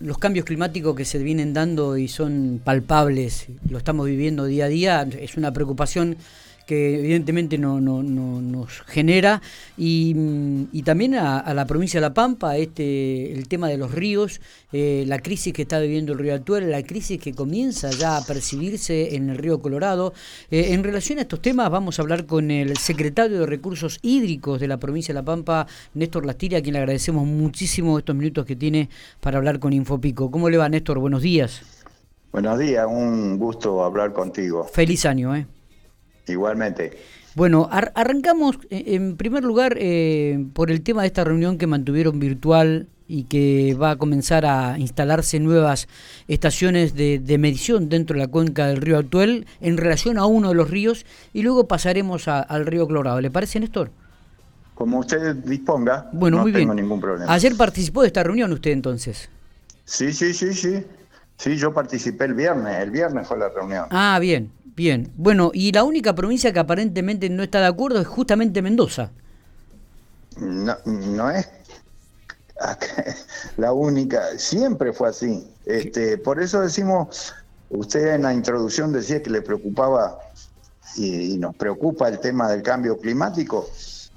Los cambios climáticos que se vienen dando y son palpables, lo estamos viviendo día a día, es una preocupación que evidentemente no, no, nos genera y, mm, también a, la provincia de La Pampa este el tema de los ríos eh, la crisis que está viviendo el río Atuel la crisis que comienza ya a percibirse en el río Colorado eh, en relación a estos temas vamos a hablar con el secretario de Recursos Hídricos de la provincia de La Pampa Néstor Lastiria a quien le agradecemos muchísimo estos minutos que tiene para hablar con Infopico ¿cómo le va Néstor? Buenos días Buenos días, un gusto hablar contigo. Feliz año, ¿eh? Igualmente. Bueno, arrancamos eh, en primer lugar eh, por el tema de esta reunión que mantuvieron virtual y que va a comenzar a instalarse nuevas estaciones de, medición dentro de la cuenca del río Actuel en relación a uno de los ríos y luego pasaremos al río Colorado. ¿Le parece, Néstor? Como usted disponga, bueno, no muy tengo bien. ningún problema. Ayer participó de esta reunión usted entonces. Sí, sí, sí, sí. Sí, yo participé el viernes. El viernes fue la reunión. Ah, bien. Bien, bueno, y la única provincia que aparentemente no está de acuerdo es justamente Mendoza. No, no es la única, siempre fue así. Este, por eso decimos, usted en la introducción decía que le preocupaba y, nos preocupa el tema del cambio climático.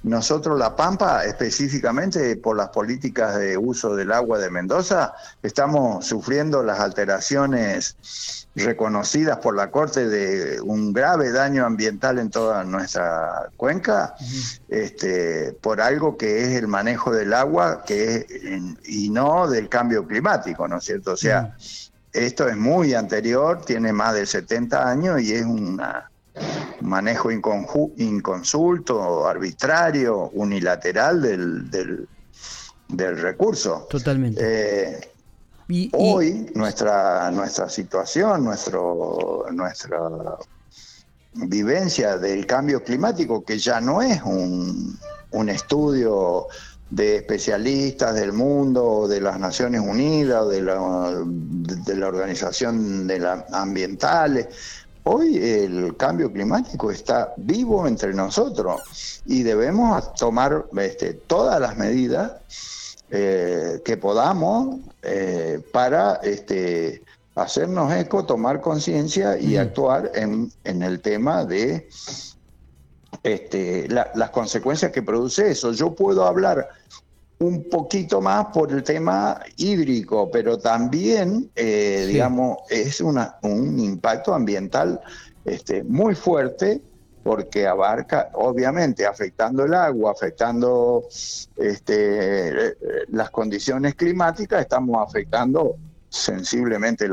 Nosotros, La Pampa, específicamente por las políticas de uso del agua de Mendoza, estamos sufriendo las alteraciones reconocidas por la Corte de un grave daño ambiental en toda nuestra cuenca, este, por algo que es el manejo del agua que y no del cambio climático, ¿no es cierto? O sea, esto es muy anterior, tiene más de 70 años y es un manejo inconsulto, arbitrario, unilateral del, del, recurso. Totalmente. Eh, Hoy nuestra, nuestra situación, nuestro, nuestra vivencia del cambio climático, que ya no es un, un estudio de especialistas del mundo, de las Naciones Unidas, de la, de la Organización de la Ambientales. Hoy el cambio climático está vivo entre nosotros y debemos tomar este, todas las medidas eh, que podamos eh, para este, hacernos eco, tomar conciencia y actuar en, el tema de este, las consecuencias que produce eso. Yo puedo hablar un poquito más por el tema hídrico, pero también, eh, digamos, es una, un impacto ambiental este, muy fuerte porque abarca, obviamente, afectando el agua, afectando este, las condiciones climáticas, estamos afectando sensiblemente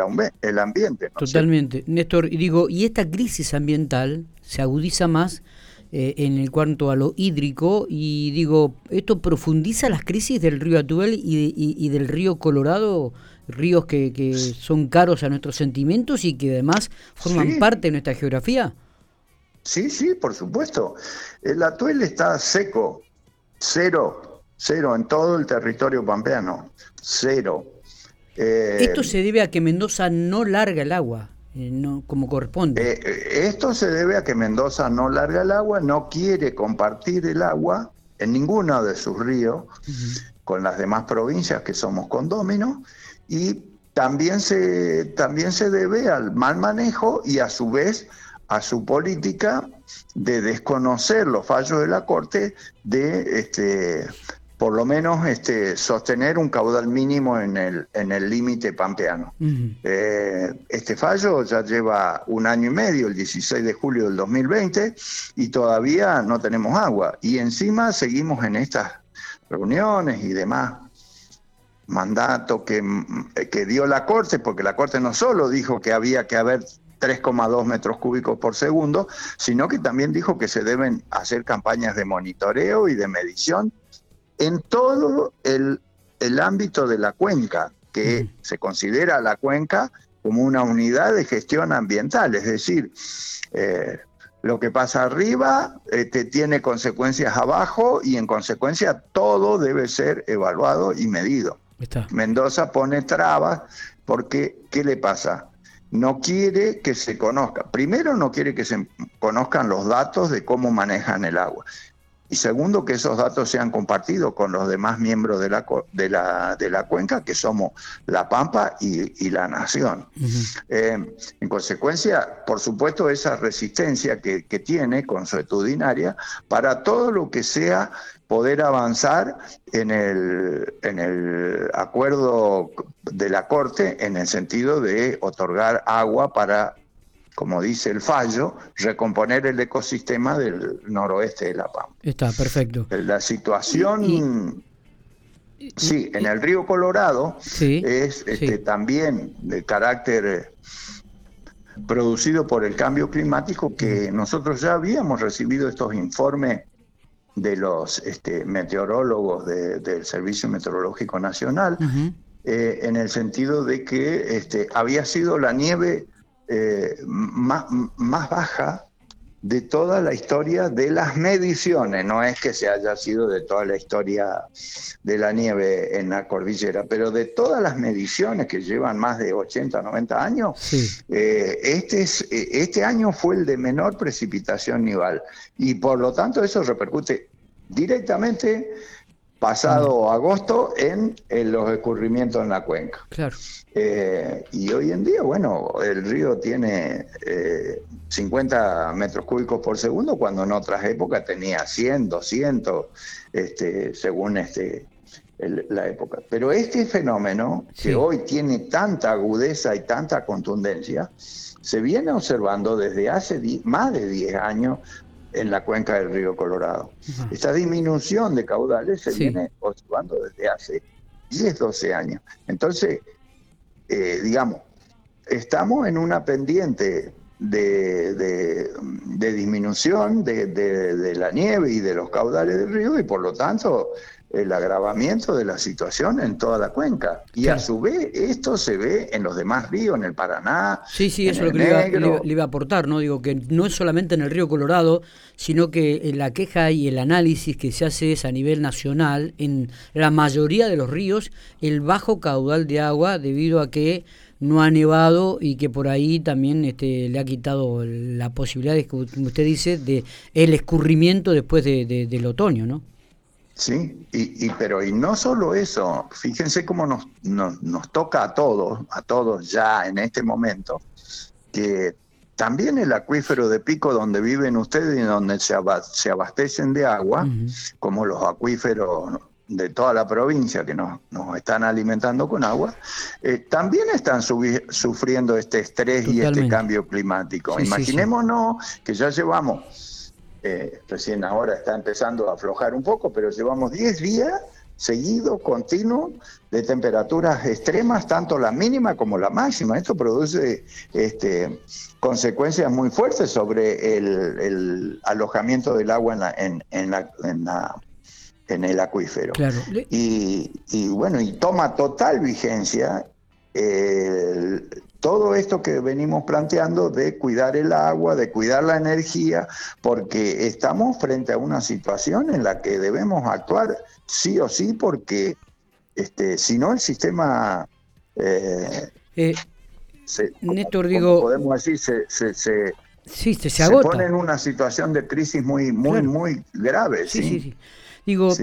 el, ambiente. Totalmente. Néstor, digo, y esta crisis ambiental se agudiza más eh, en el cuanto a lo hídrico y digo, esto profundiza las crisis del río Atuel y, del río Colorado, ríos que, que, son caros a nuestros sentimientos y que además forman parte de nuestra geografía. Sí, sí, por supuesto. El atuel está seco, cero, cero en todo el territorio pampeano, cero. Eh, esto se debe a que Mendoza no larga el agua, no como corresponde. Eh, esto se debe a que Mendoza no larga el agua, no quiere compartir el agua en ninguno de sus ríos con las demás provincias que somos condóminos y también se, también se debe al mal manejo y a su vez a su política de desconocer los fallos de la Corte de este por lo menos este, sostener un caudal mínimo en el en el límite pampeano. Eh, este fallo ya lleva un año y medio, el 16 de julio del 2020, y todavía no tenemos agua. Y encima seguimos en estas reuniones y demás mandato que, que dio la Corte, porque la Corte no solo dijo que había que haber 3,2 metros cúbicos por segundo, sino que también dijo que se deben hacer campañas de monitoreo y de medición en todo el, ámbito de la cuenca, que se considera la cuenca como una unidad de gestión ambiental, es decir, eh, lo que pasa arriba este, tiene consecuencias abajo y en consecuencia todo debe ser evaluado y medido. Mendoza pone trabas porque, ¿qué le pasa? no quiere que se conozca. Primero no quiere que se conozcan los datos de cómo manejan el agua. Y segundo, que esos datos sean compartidos con los demás miembros de la, de la, de la cuenca, que somos La Pampa y, la Nación. Eh, en consecuencia, por supuesto, esa resistencia que, que tiene consuetudinaria para todo lo que sea poder avanzar en el, en el acuerdo de la Corte en el sentido de otorgar agua para como dice el fallo, recomponer el ecosistema del noroeste de La Pampa. Está, perfecto. La situación... sí, en el río Colorado es este, también de carácter eh, producido por el cambio climático que nosotros ya habíamos recibido estos informes de los este, meteorólogos del Servicio Meteorológico Nacional, eh, en el sentido de que este, había sido la nieve eh, más, más baja de toda la historia de las mediciones, no es que se haya sido de toda la historia de la nieve en la cordillera, pero de todas las mediciones que llevan más de 80, 90 años, eh, este, es, eh, este año fue el de menor precipitación nival. Y por lo tanto eso repercute directamente pasado agosto en, los escurrimientos en la cuenca. Claro. Eh, y hoy en día, bueno, el río tiene 50 eh, metros cúbicos por segundo, cuando en otras épocas tenía 100, 200, este, según este, la época. Pero este fenómeno, que hoy tiene tanta agudeza y tanta contundencia, se viene observando desde hace más de 10 años en la cuenca del río Colorado. Esta disminución de caudales se viene observando desde hace 10, 12 años. Entonces, eh, digamos, estamos en una pendiente de, disminución de, la nieve y de los caudales del río y por lo tanto el agravamiento de la situación en toda la cuenca. Y a su vez esto se ve en los demás ríos, en el Paraná. Sí, sí, eso es lo que le iba, a aportar, ¿no? Digo que no es solamente en el río Colorado, sino que la queja y el análisis que se hace es a nivel nacional, en la mayoría de los ríos, el bajo caudal de agua debido a que no ha nevado y que por ahí también este, le ha quitado la posibilidad, de, como usted dice, de el escurrimiento después de, del otoño, ¿no? Sí, y, y, pero y no solo eso, fíjense cómo nos, nos, toca a todos, a todos ya en este momento, que también el acuífero de pico donde viven ustedes y donde se, abastecen de agua, como los acuíferos de toda la provincia que nos, nos están alimentando con agua, eh, también están sufriendo este estrés y este cambio climático. Imaginémonos que ya llevamos eh, recién ahora está empezando a aflojar un poco, pero llevamos 10 días seguidos, continuos, de temperaturas extremas, tanto la mínima como la máxima. Esto produce este, consecuencias muy fuertes sobre el, alojamiento del agua en, en, la, en, el acuífero. Y, y, bueno, y toma total vigencia todo esto que venimos planteando de cuidar el agua, de cuidar la energía, porque estamos frente a una situación en la que debemos actuar sí o sí, porque este, si no el sistema... Eh, eh, Néstor, digo... Podemos decir, se, se, sí, se, agota. pone en una situación de crisis muy, muy, muy grave. sí, sí. sí. Digo,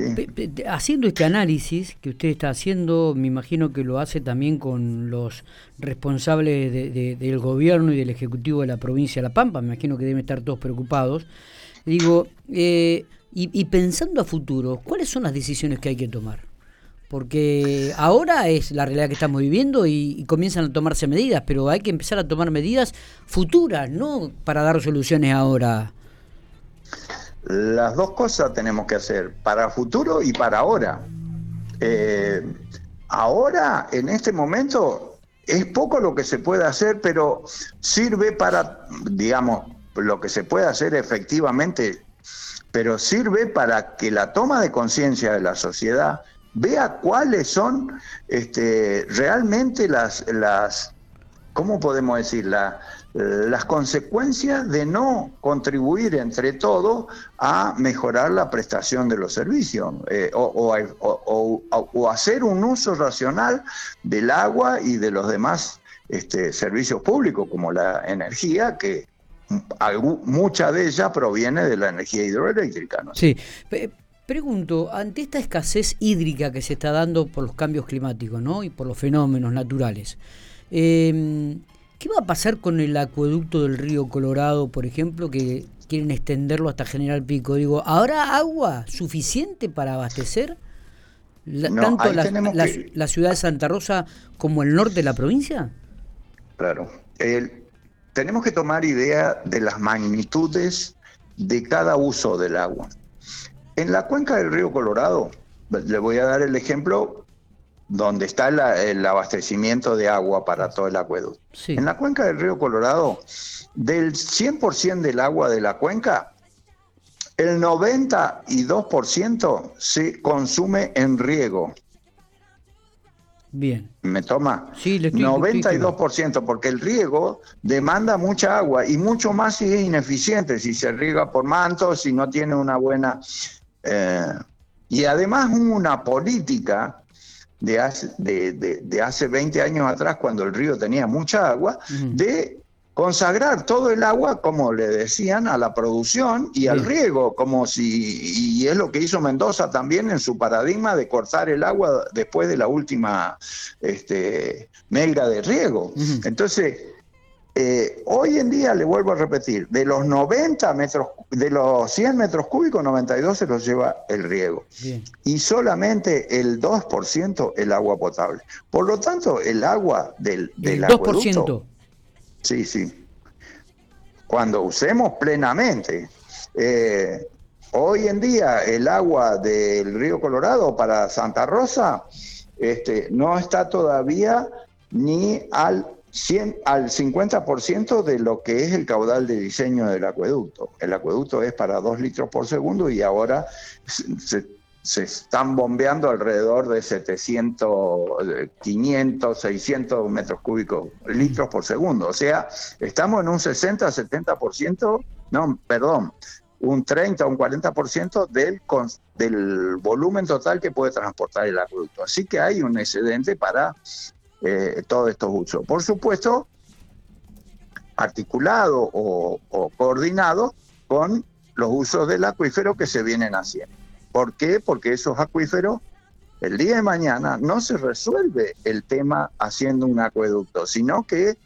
haciendo este análisis que usted está haciendo, me imagino que lo hace también con los responsables del gobierno y del Ejecutivo de la provincia de La Pampa, me imagino que deben estar todos preocupados. Digo, eh, y, pensando a futuro, ¿cuáles son las decisiones que hay que tomar? Porque ahora es la realidad que estamos viviendo y, comienzan a tomarse medidas, pero hay que empezar a tomar medidas futuras, no para dar soluciones ahora. Las dos cosas tenemos que hacer, para futuro y para ahora. Eh, ahora, en este momento, es poco lo que se puede hacer, pero sirve para, digamos, lo que se puede hacer efectivamente, pero sirve para que la toma de conciencia de la sociedad vea cuáles son este, realmente las, las, ¿cómo podemos decir? La, las consecuencias de no contribuir entre todos a mejorar la prestación de los servicios eh, o, hacer un uso racional del agua y de los demás este, servicios públicos como la energía que, mucha de ella proviene de la energía hidroeléctrica. ¿no? Sí. Pregunto, ante esta escasez hídrica que se está dando por los cambios climáticos ¿no? y por los fenómenos naturales, eh, ¿qué va a pasar con el acueducto del río Colorado, por ejemplo, que quieren extenderlo hasta General Pico? Digo, ¿habrá agua suficiente para abastecer tanto la, ciudad de Santa Rosa como el norte de la provincia? Claro. tenemos que tomar idea de las magnitudes de cada uso del agua. En la cuenca del río Colorado, le voy a dar el ejemplo donde está el abastecimiento de agua para todo el acueducto. En la cuenca del río Colorado, del 100% del agua de la cuenca, el 92% se consume en riego. Bien. ¿Me toma? Sí, le estoy, 92%, porque el riego demanda mucha agua y mucho más si es ineficiente, si se riega por mantos, si no tiene una buena... Eh, y además una política de hace, de, hace 20 años atrás, cuando el río tenía mucha agua, de consagrar todo el agua, como le decían, a la producción y al riego, como si, y es lo que hizo Mendoza también en su paradigma de cortar el agua después de la última este, melga de riego. Entonces, eh, hoy en día, le vuelvo a repetir, de los 90 metros, de los 100 metros cúbicos, 92 se los lleva el riego. Y solamente el 2% el agua potable. Por lo tanto, el agua del, del el 2%. Sí, sí. Cuando usemos plenamente. Eh, hoy en día, el agua del río Colorado para Santa Rosa este, no está todavía ni al 100, al 50% de lo que es el caudal de diseño del acueducto. El acueducto es para 2 litros por segundo y ahora se, están bombeando alrededor de 700, 500, 600 metros cúbicos, litros por segundo. O sea, estamos en un 60, 70%, no, perdón, un 30 o un 40% del, del volumen total que puede transportar el acueducto. Así que hay un excedente para eh, todos estos usos. Por supuesto, articulado o, coordinado con los usos del acuífero que se vienen haciendo. ¿Por qué? Porque esos acuíferos, el día de mañana no se resuelve el tema haciendo un acueducto, sino que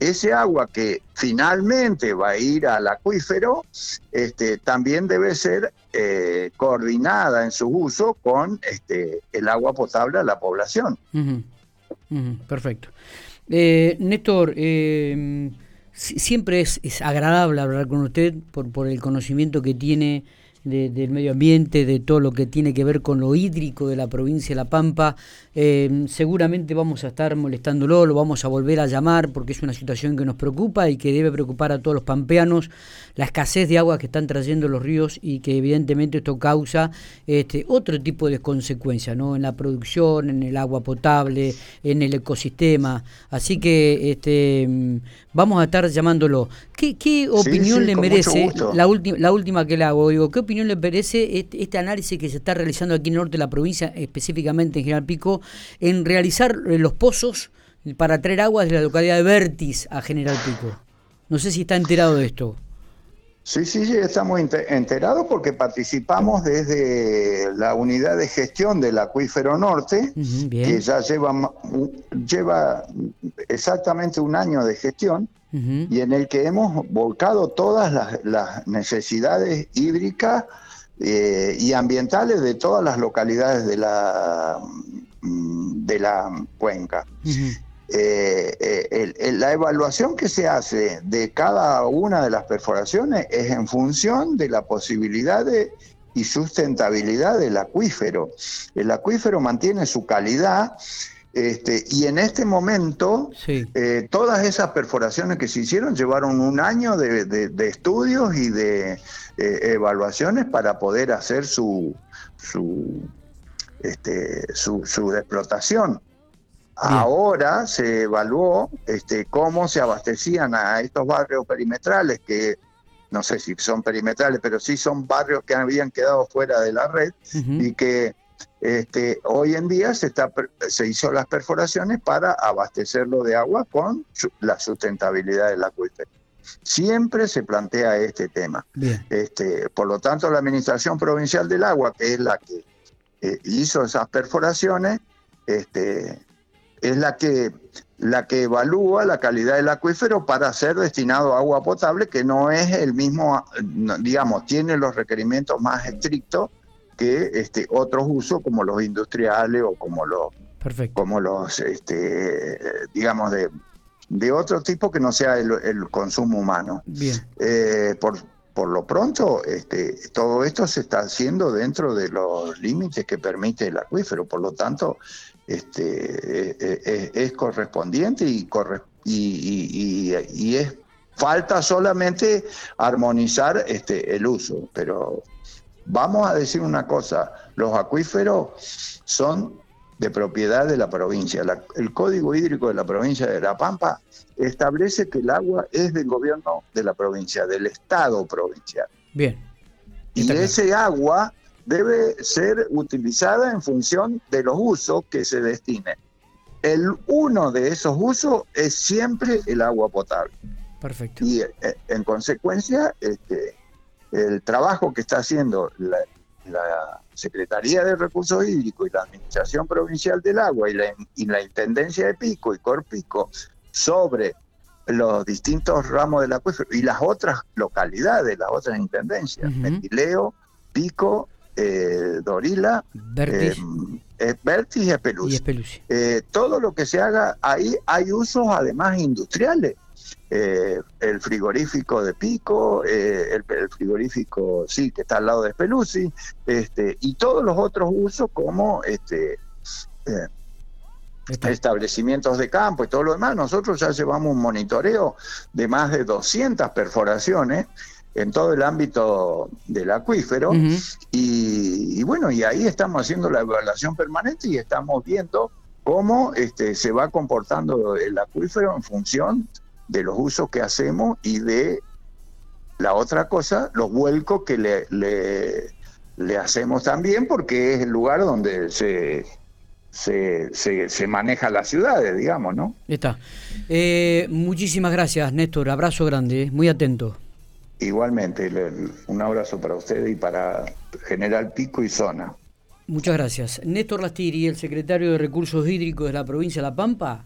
ese agua que finalmente va a ir al acuífero, este, también debe ser eh, coordinada en su uso con este, el agua potable a la población perfecto. Eh, Néstor, eh, siempre es, agradable hablar con usted por, por el conocimiento que tiene del medio ambiente, de todo lo que tiene que ver con lo hídrico de la provincia de La Pampa. Eh, seguramente vamos a estar molestándolo, lo vamos a volver a llamar porque es una situación que nos preocupa y que debe preocupar a todos los pampeanos, la escasez de agua que están trayendo los ríos y que evidentemente esto causa este, otro tipo de consecuencias, ¿no? En la producción, en el agua potable, en el ecosistema. Así que este, vamos a estar llamándolo. ¿Qué, qué opinión le merece la, última la última que le hago? Digo, ¿qué opinión le merece este, este, análisis que se está realizando aquí en el norte de la provincia, específicamente en General Pico, en realizar eh, los pozos para traer aguas de la localidad de Vertis a General Pico? No sé si está enterado de esto. Sí, sí, sí, estamos enterados porque participamos desde la unidad de gestión del acuífero norte, que ya lleva, lleva exactamente un año de gestión y en el que hemos volcado todas las, necesidades hídricas eh, y ambientales de todas las localidades de la, de la cuenca. Eh, eh, la evaluación que se hace de cada una de las perforaciones es en función de la posibilidad y sustentabilidad del acuífero. El acuífero mantiene su calidad este, y en este momento eh, todas esas perforaciones que se hicieron llevaron un año de, estudios y de evaluaciones para poder hacer su, su, este, su, su explotación. Ahora se evaluó este, cómo se abastecían a estos barrios perimetrales, que no sé si son perimetrales, pero sí son barrios que habían quedado fuera de la red y que este, hoy en día se, está, se hizo las perforaciones para abastecerlo de agua con la sustentabilidad del acuífero. siempre se plantea este tema. Este, por lo tanto, la Administración Provincial del Agua, que es la que eh, hizo esas perforaciones, este, es la que, la que evalúa la calidad del acuífero para ser destinado a agua potable, que no es el mismo, digamos, tiene los requerimientos más estrictos que este, otros usos como los industriales o como los, como los este, digamos, de, de otro tipo que no sea el, consumo humano. Bien. Eh, por, por lo pronto, este, todo esto se está haciendo dentro de los límites que permite el acuífero, por lo tanto, este, eh, eh, es, correspondiente y, y, y, es falta solamente armonizar este, el uso, pero vamos a decir una cosa, los acuíferos son de propiedad de la provincia. el Código Hídrico de la provincia de La Pampa establece que el agua es del gobierno de la provincia, del Estado provincial. Bien. Y ese agua debe ser utilizada en función de los usos que se destinen. El uno de esos usos es siempre el agua potable. Perfecto. Y eh, en consecuencia, este, el trabajo que está haciendo la, la Secretaría de Recursos Hídricos y la Administración Provincial del Agua y la, y la Intendencia de Pico y Corpico sobre los distintos ramos del acuífero y las otras localidades, las otras intendencias, Metileo, Pico, eh, Dorila, Vertis, eh, y Espeluci. Eh, todo lo que se haga ahí hay usos además industriales. Eh, el frigorífico de Pico, eh, el, frigorífico, sí, que está al lado de Speluzzi, este, y todos los otros usos como este, eh, establecimientos de campo y todo lo demás. Nosotros ya llevamos un monitoreo de más de 200 perforaciones en todo el ámbito del acuífero y, bueno, y ahí estamos haciendo la evaluación permanente y estamos viendo cómo este, se va comportando el acuífero en función de los usos que hacemos y de la otra cosa, los vuelcos que le, le, hacemos también, porque es el lugar donde se, se, se, maneja las ciudades, digamos, ¿no? Está. Eh, muchísimas gracias, Néstor. Abrazo grande, muy atento. Igualmente, un abrazo para usted y para General Pico y Zona. Muchas gracias. Néstor Lastiri, el secretario de Recursos Hídricos de la provincia de La Pampa,